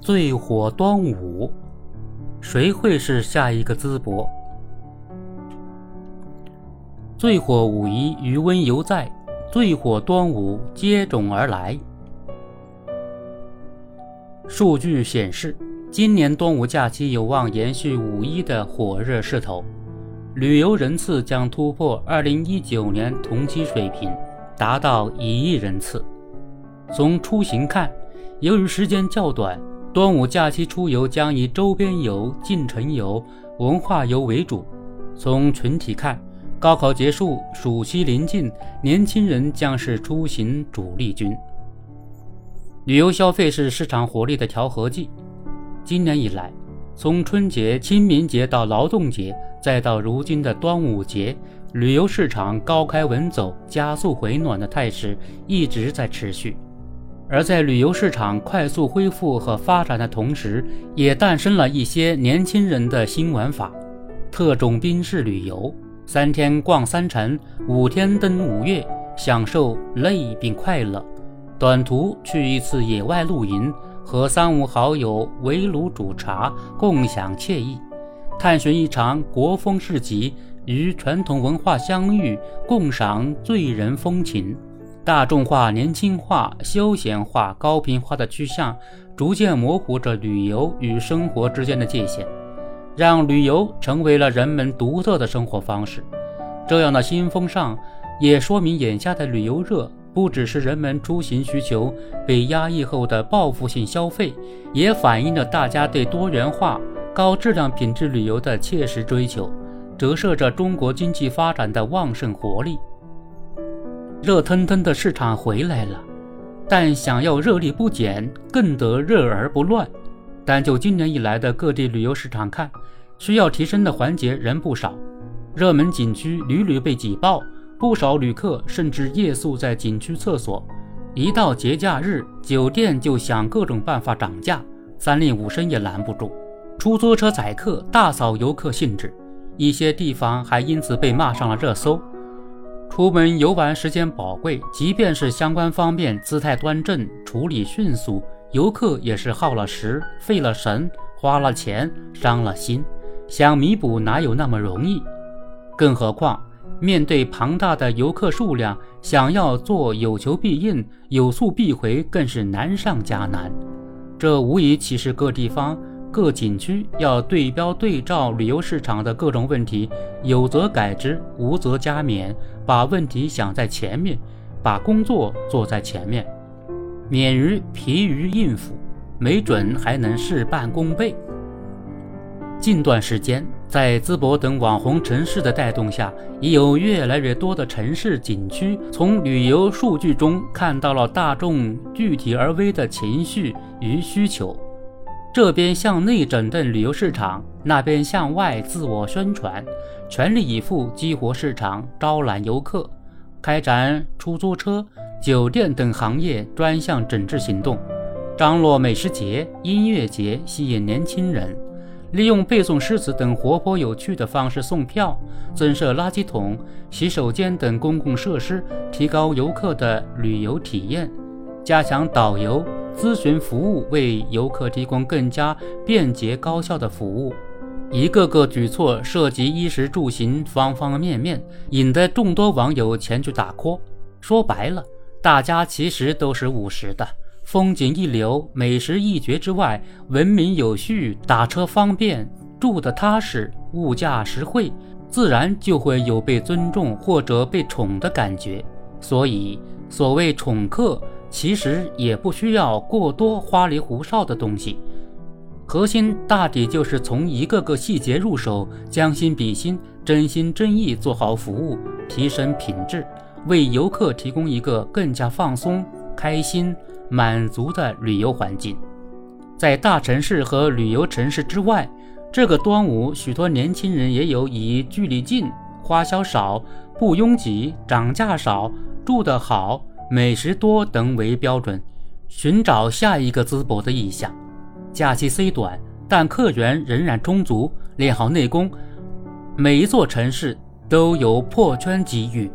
最火端午，谁会是下一个淄博？最火五一余温犹在，最火端午接踵而来。数据显示，今年端午假期有望延续五一的火热势头，旅游人次将突破2019年同期水平，达到一亿人次。从出行看，由于时间较短。端午假期出游将以周边游、进城游、文化游为主。从群体看，高考结束，暑期临近，年轻人将是出行主力军。旅游消费是市场活力的调和剂。今年以来，从春节、清明节到劳动节，再到如今的端午节，旅游市场高开稳走、加速回暖的态势一直在持续。而在旅游市场快速恢复和发展的同时，也诞生了一些年轻人的新玩法：特种兵式旅游，三天逛三城，五天登五岳，享受累并快乐；短途去一次野外露营，和三五好友围炉煮茶，共享惬意；探寻一场国风市集，与传统文化相遇，共赏醉人风情。大众化、年轻化、休闲化、高频化的趋向，逐渐模糊着旅游与生活之间的界限，让旅游成为了人们独特的生活方式。这样的新风尚，也说明眼下的旅游热，不只是人们出行需求被压抑后的报复性消费，也反映了大家对多元化、高质量品质旅游的切实追求，折射着中国经济发展的旺盛活力。热腾腾的市场回来了，但想要热力不减，更得热而不乱。但就今年以来的各地旅游市场看，需要提升的环节仍不少。热门景区屡屡被挤爆，不少旅客甚至夜宿在景区厕所。一到节假日，酒店就想各种办法涨价，三令五申也拦不住。出租车载客大扫游客兴致，一些地方还因此被骂上了热搜。出门游玩时间宝贵，即便是相关方面姿态端正、处理迅速，游客也是耗了时、费了神、花了钱、伤了心，想弥补哪有那么容易？更何况面对庞大的游客数量，想要做有求必应、有诉必回，更是难上加难。这无疑启示各地方。各景区要对标对照旅游市场的各种问题，有则改之，无则加勉，把问题想在前面，把工作做在前面，免于疲于应付，没准还能事半功倍。近段时间，在淄博等网红城市的带动下，已有越来越多的城市景区从旅游数据中看到了大众具体而微的情绪与需求。这边向内整顿旅游市场，那边向外自我宣传，全力以赴激活市场，招揽游客，开展出租车、酒店等行业专项整治行动，张罗美食节、音乐节，吸引年轻人，利用背诵诗词等活泼有趣的方式送票，增设垃圾桶、洗手间等公共设施，提高游客的旅游体验，加强导游。咨询服务为游客提供更加便捷高效的服务，一个个举措涉及衣食住行方方面面，引得众多网友前去打 call。说白了，大家其实都是务实的，风景一流、美食一绝之外，文明有序、打车方便、住得踏实、物价实惠，自然就会有被尊重或者被宠的感觉。所以，所谓宠客。其实也不需要过多花里胡哨的东西，核心大抵就是从一个个细节入手，将心比心，真心真意做好服务，提升品质，为游客提供一个更加放松、开心、满足的旅游环境。在大城市和旅游城市之外，这个端午，许多年轻人也有以距离近、花销少、不拥挤、涨价少、住得好。美食多等为标准，寻找下一个淄博的意向。假期虽短，但客源仍然充足。练好内功，每一座城市都有破圈机遇。